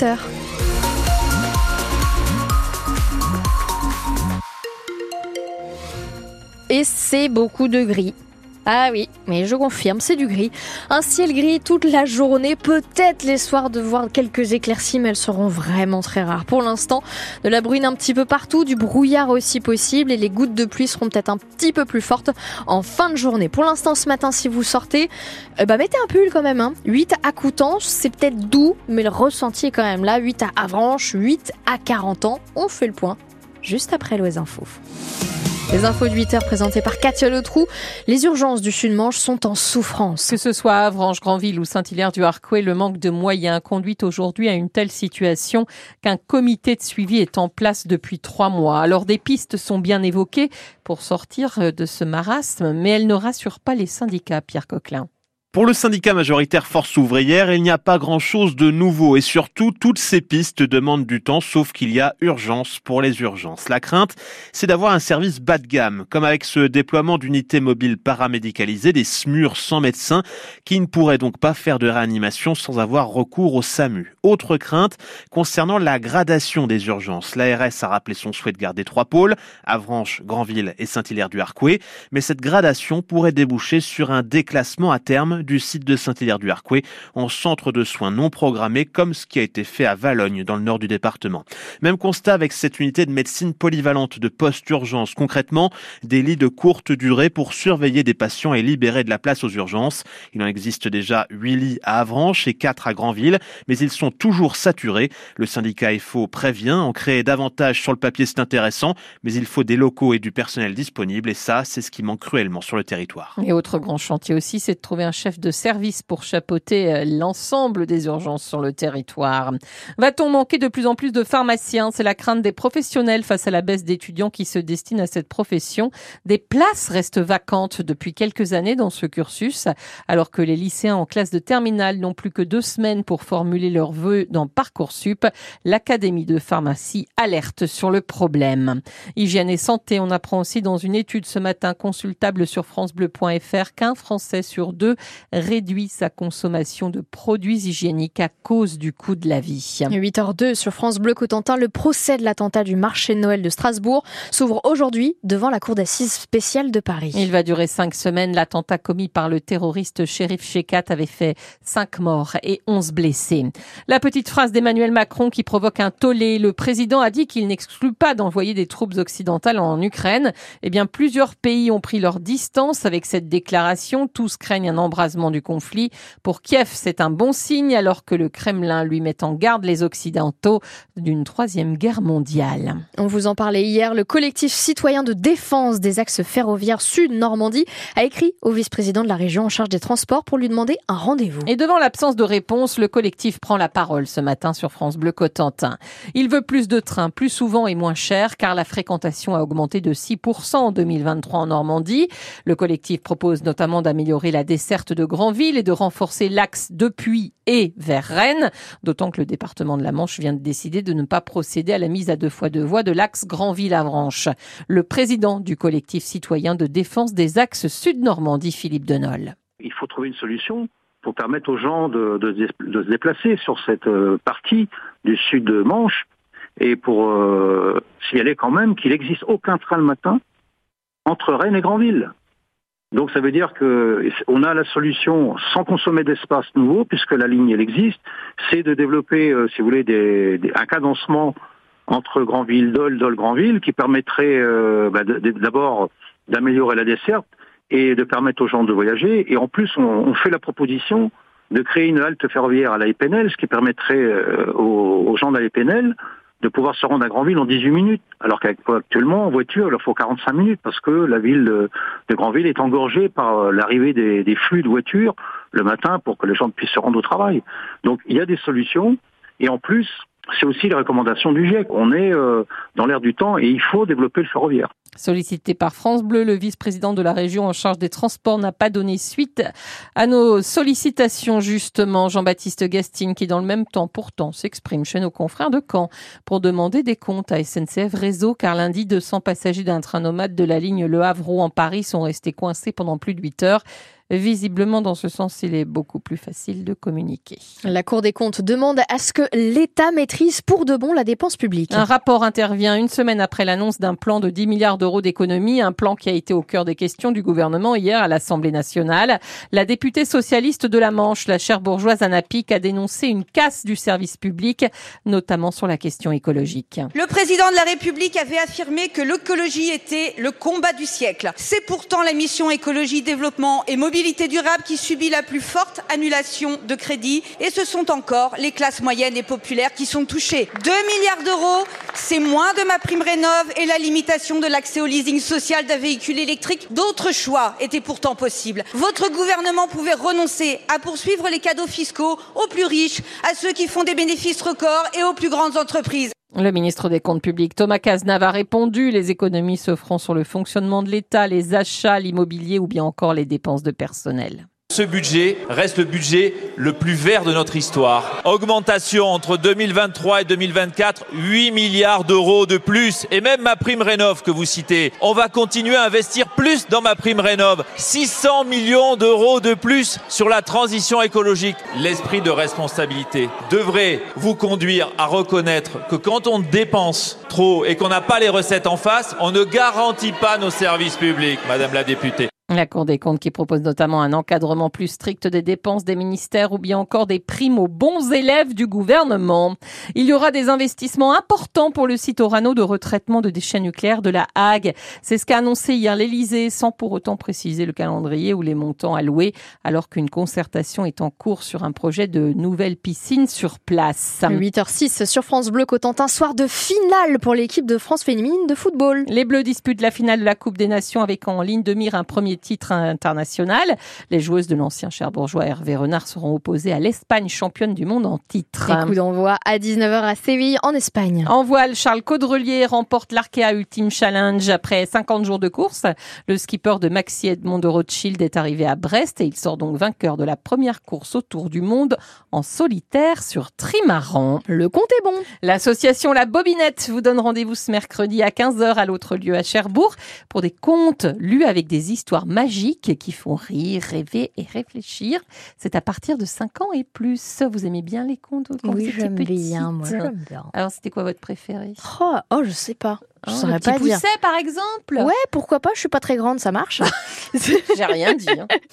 8h. Et c'est beaucoup de gris. Ah oui, mais je confirme, c'est du gris. Un ciel gris toute la journée, peut-être les soirs de voir quelques éclaircies, mais elles seront vraiment très rares. Pour l'instant, de la bruine un petit peu partout, du brouillard aussi possible, et les gouttes de pluie seront peut-être un petit peu plus fortes en fin de journée. Pour l'instant, ce matin, si vous sortez, euh, bah mettez un pull quand même. Hein. 8 à Coutances, c'est peut-être doux, mais le ressenti est quand même là. 8 à Avranches, 8 à 40 ans. On fait le point juste après l'Ouest Info. Les infos de 8 heures présentées par Katia Letrou. Les urgences du Sud-Manche sont en souffrance. Que ce soit Avranches, Granville ou Saint-Hilaire du Harcouët, le manque de moyens conduit aujourd'hui à une telle situation qu'un comité de suivi est en place depuis trois mois. Alors des pistes sont bien évoquées pour sortir de ce marasme, mais elles ne rassurent pas les syndicats, Pierre Coquelin. Pour le syndicat majoritaire Force ouvrière, il n'y a pas grand-chose de nouveau et surtout toutes ces pistes demandent du temps sauf qu'il y a urgence pour les urgences. La crainte, c'est d'avoir un service bas de gamme, comme avec ce déploiement d'unités mobiles paramédicalisées, des SMUR sans médecin, qui ne pourraient donc pas faire de réanimation sans avoir recours au SAMU. Autre crainte concernant la gradation des urgences. L'ARS a rappelé son souhait de garder trois pôles, Avranches, Granville et Saint-Hilaire-du-Harcouët, mais cette gradation pourrait déboucher sur un déclassement à terme du site de Saint-Hilaire-du-Harcouët en centre de soins non programmés comme ce qui a été fait à Valogne dans le nord du département. Même constat avec cette unité de médecine polyvalente de post-urgence. Concrètement, des lits de courte durée pour surveiller des patients et libérer de la place aux urgences. Il en existe déjà 8 lits à Avranches et 4 à Granville, mais ils sont toujours saturés. Le syndicat FO prévient, en créer davantage sur le papier c'est intéressant, mais il faut des locaux et du personnel disponible et ça, c'est ce qui manque cruellement sur le territoire. Et autre grand chantier aussi, c'est de trouver un chef de service pour chapeauter euh, l'ensemble des urgences sur le territoire. Va-t-on manquer de plus en plus de pharmaciens? C'est la crainte des professionnels face à la baisse d'étudiants qui se destinent à cette profession. Des places restent vacantes depuis quelques années dans ce cursus, alors que les lycéens en classe de terminale n'ont plus que deux semaines pour formuler leurs vœux dans Parcoursup. L'Académie de pharmacie alerte sur le problème. Hygiène et santé, on apprend aussi dans une étude ce matin consultable sur francebleu.fr qu'un Français sur deux réduit sa consommation de produits hygiéniques à cause du coût de la vie. 8h02 sur France Bleu Cotentin, le procès de l'attentat du marché de Noël de Strasbourg s'ouvre aujourd'hui devant la cour d'assises spéciale de Paris. Il va durer cinq semaines. L'attentat commis par le terroriste shérif Shekat avait fait cinq morts et onze blessés. La petite phrase d'Emmanuel Macron qui provoque un tollé. Le président a dit qu'il n'exclut pas d'envoyer des troupes occidentales en Ukraine. Eh bien, plusieurs pays ont pris leur distance avec cette déclaration. Tous craignent un embrasement du conflit. Pour Kiev, c'est un bon signe alors que le Kremlin lui met en garde les Occidentaux d'une troisième guerre mondiale. On vous en parlait hier, le collectif citoyen de défense des axes ferroviaires Sud-Normandie a écrit au vice-président de la région en charge des transports pour lui demander un rendez-vous. Et devant l'absence de réponse, le collectif prend la parole ce matin sur France Bleu Cotentin. Il veut plus de trains, plus souvent et moins cher, car la fréquentation a augmenté de 6% en 2023 en Normandie. Le collectif propose notamment d'améliorer la desserte de de Granville et de renforcer l'axe depuis et vers Rennes, d'autant que le département de la Manche vient de décider de ne pas procéder à la mise à deux fois deux voies de l'axe Granville-Avranches. Le président du collectif citoyen de défense des axes Sud-Normandie, Philippe Denol. Il faut trouver une solution pour permettre aux gens de, se déplacer sur cette euh, partie du sud de Manche et pour euh, signaler quand même qu'il n'existe aucun train le matin entre Rennes et Granville. Donc ça veut dire que on a la solution sans consommer d'espace nouveau, puisque la ligne elle existe, c'est de développer, euh, si vous voulez, des, un cadencement entre Grandville, Dole, Dole, Grandville, qui permettrait euh, bah, d'abord d'améliorer la desserte et de permettre aux gens de voyager. Et en plus, on, fait la proposition de créer une halte ferroviaire à la ce qui permettrait euh, aux, gens de de pouvoir se rendre à Grandville en 18 minutes, alors qu'actuellement en voiture il leur faut 45 minutes parce que la ville de, Grandville est engorgée par euh, l'arrivée des, flux de voitures le matin pour que les gens puissent se rendre au travail. Donc il y a des solutions et en plus c'est aussi les recommandations du GIEC. On est euh, dans l'air du temps et il faut développer le ferroviaire. Sollicité par France Bleu, le vice-président de la région en charge des transports n'a pas donné suite à nos sollicitations justement. Jean-Baptiste Gastine qui dans le même temps pourtant s'exprime chez nos confrères de Caen pour demander des comptes à SNCF Réseau car lundi 200 passagers d'un train nomade de la ligne Le Havre en Paris sont restés coincés pendant plus de 8 heures. Visiblement, dans ce sens, il est beaucoup plus facile de communiquer. La Cour des comptes demande à ce que l'État maîtrise pour de bon la dépense publique. Un rapport intervient une semaine après l'annonce d'un plan de 10 milliards d'euros d'économie, un plan qui a été au cœur des questions du gouvernement hier à l'Assemblée nationale. La députée socialiste de la Manche, la chère bourgeoise Anna Pic, a dénoncé une casse du service public, notamment sur la question écologique. Le président de la République avait affirmé que l'écologie était le combat du siècle. C'est pourtant la mission écologie, développement et mobilité durable qui subit la plus forte annulation de crédit et ce sont encore les classes moyennes et populaires qui sont touchées. 2 milliards d'euros, c'est moins de ma prime rénov et la limitation de l'accès au leasing social d'un véhicule électrique. D'autres choix étaient pourtant possibles. Votre gouvernement pouvait renoncer à poursuivre les cadeaux fiscaux aux plus riches, à ceux qui font des bénéfices records et aux plus grandes entreprises. Le ministre des Comptes publics, Thomas Cazenave, a répondu les économies se sur le fonctionnement de l'État, les achats, l'immobilier ou bien encore les dépenses de personnel. Ce budget reste le budget le plus vert de notre histoire. Augmentation entre 2023 et 2024, 8 milliards d'euros de plus. Et même ma prime rénov que vous citez. On va continuer à investir plus dans ma prime rénov. 600 millions d'euros de plus sur la transition écologique. L'esprit de responsabilité devrait vous conduire à reconnaître que quand on dépense trop et qu'on n'a pas les recettes en face, on ne garantit pas nos services publics, Madame la députée. La Cour des comptes qui propose notamment un encadrement plus strict des dépenses des ministères ou bien encore des primes aux bons élèves du gouvernement. Il y aura des investissements importants pour le site Orano de retraitement de déchets nucléaires de la Hague. C'est ce qu'a annoncé hier l'Elysée sans pour autant préciser le calendrier ou les montants alloués alors qu'une concertation est en cours sur un projet de nouvelle piscine sur place. 8h06 sur France Bleu Cotentin, soir de finale pour l'équipe de France féminine de football. Les Bleus disputent la finale de la Coupe des Nations avec en ligne de mire un premier titre international. Les joueuses de l'ancien Cherbourgeois Hervé Renard seront opposées à l'Espagne, championne du monde en titre. Et coup d'envoi à 19h à Séville, en Espagne. En voile, Charles Caudrelier remporte l'Arkea Ultime Challenge après 50 jours de course. Le skipper de Maxi Edmond de Rothschild est arrivé à Brest et il sort donc vainqueur de la première course autour du monde en solitaire sur trimaran. Le compte est bon. L'association La Bobinette vous donne rendez-vous ce mercredi à 15h à l'autre lieu à Cherbourg pour des contes lus avec des histoires magiques qui font rire, rêver et réfléchir. C'est à partir de 5 ans et plus. Vous aimez bien les contes quand Oui, j'aime bien, moi, bien. Alors, c'était quoi votre préféré? Oh, oh, je sais pas. Je Oh, saurais le pas petit dire. Pousset, par exemple? Ouais, pourquoi pas, je suis pas très grande, ça marche. J'ai rien dit. hein.